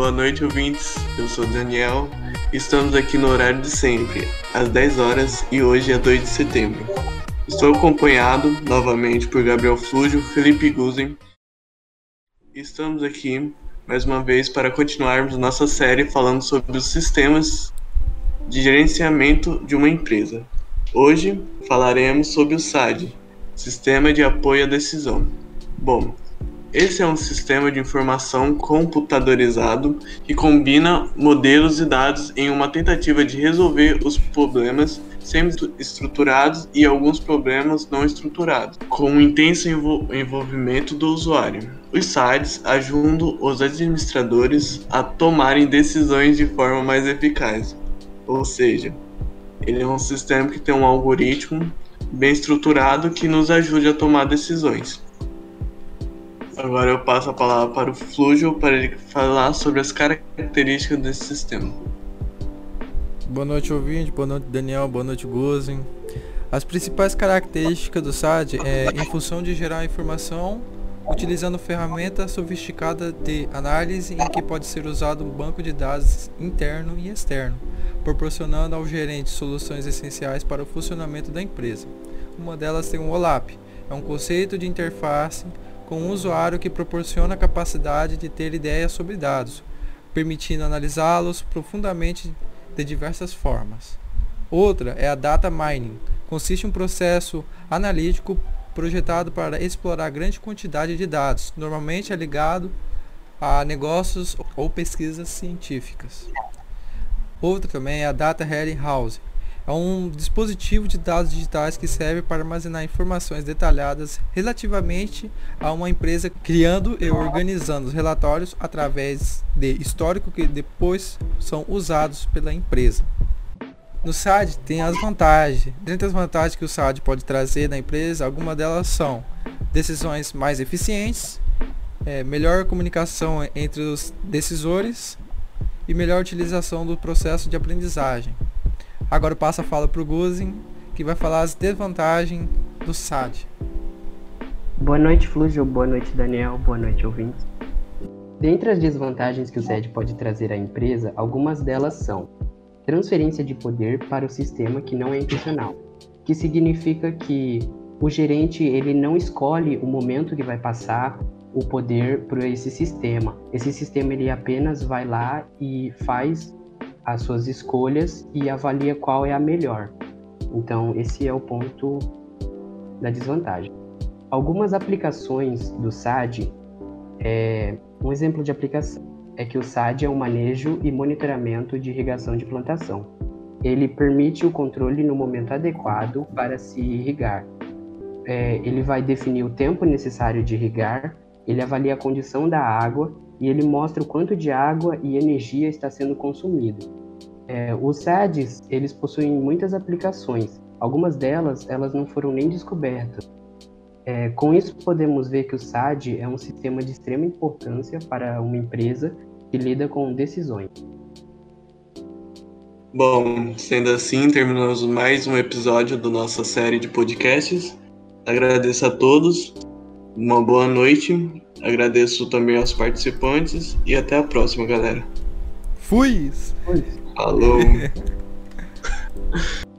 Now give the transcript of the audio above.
Boa noite, ouvintes. Eu sou Daniel. Estamos aqui no horário de sempre, às 10 horas, e hoje é 2 de setembro. Estou acompanhado novamente por Gabriel Flúgio, Felipe Guzen. Estamos aqui mais uma vez para continuarmos nossa série falando sobre os sistemas de gerenciamento de uma empresa. Hoje falaremos sobre o SAD, Sistema de Apoio à Decisão. Bom, esse é um sistema de informação computadorizado que combina modelos e dados em uma tentativa de resolver os problemas semi-estruturados e alguns problemas não estruturados, com um intenso envolvimento do usuário. Os sites ajudam os administradores a tomarem decisões de forma mais eficaz, ou seja, ele é um sistema que tem um algoritmo bem estruturado que nos ajude a tomar decisões. Agora eu passo a palavra para o Flúgio para ele falar sobre as características desse sistema. Boa noite, ouvinte. Boa noite, Daniel. Boa noite, Gozen. As principais características do SAD é em função de gerar informação utilizando ferramenta sofisticada de análise em que pode ser usado um banco de dados interno e externo, proporcionando ao gerente soluções essenciais para o funcionamento da empresa. Uma delas tem o OLAP, é um conceito de interface com um usuário que proporciona a capacidade de ter ideias sobre dados, permitindo analisá-los profundamente de diversas formas. Outra é a data mining. Consiste em um processo analítico projetado para explorar grande quantidade de dados, normalmente é ligado a negócios ou pesquisas científicas. Outra também é a Data House, é um dispositivo de dados digitais que serve para armazenar informações detalhadas relativamente a uma empresa, criando e organizando os relatórios através de histórico que depois são usados pela empresa. No SAD tem as vantagens. Dentre as vantagens que o SAD pode trazer na empresa, algumas delas são decisões mais eficientes, é, melhor comunicação entre os decisores e melhor utilização do processo de aprendizagem. Agora eu passo a fala para o Guzin, que vai falar as desvantagens do SAD. Boa noite, Flúgio. Boa noite, Daniel. Boa noite, ouvintes. Dentre as desvantagens que o SAD pode trazer à empresa, algumas delas são transferência de poder para o sistema que não é intencional, que significa que o gerente ele não escolhe o momento que vai passar o poder para esse sistema. Esse sistema ele apenas vai lá e faz as suas escolhas e avalia qual é a melhor. Então, esse é o ponto da desvantagem. Algumas aplicações do SAD, é, um exemplo de aplicação é que o SAD é o manejo e monitoramento de irrigação de plantação. Ele permite o controle no momento adequado para se irrigar. É, ele vai definir o tempo necessário de irrigar, ele avalia a condição da água e ele mostra o quanto de água e energia está sendo consumido. É, os SADs, eles possuem muitas aplicações. Algumas delas, elas não foram nem descobertas. É, com isso, podemos ver que o SAD é um sistema de extrema importância para uma empresa que lida com decisões. Bom, sendo assim, terminamos mais um episódio da nossa série de podcasts. Agradeço a todos, uma boa noite Agradeço também aos participantes e até a próxima, galera. Fui! Falou!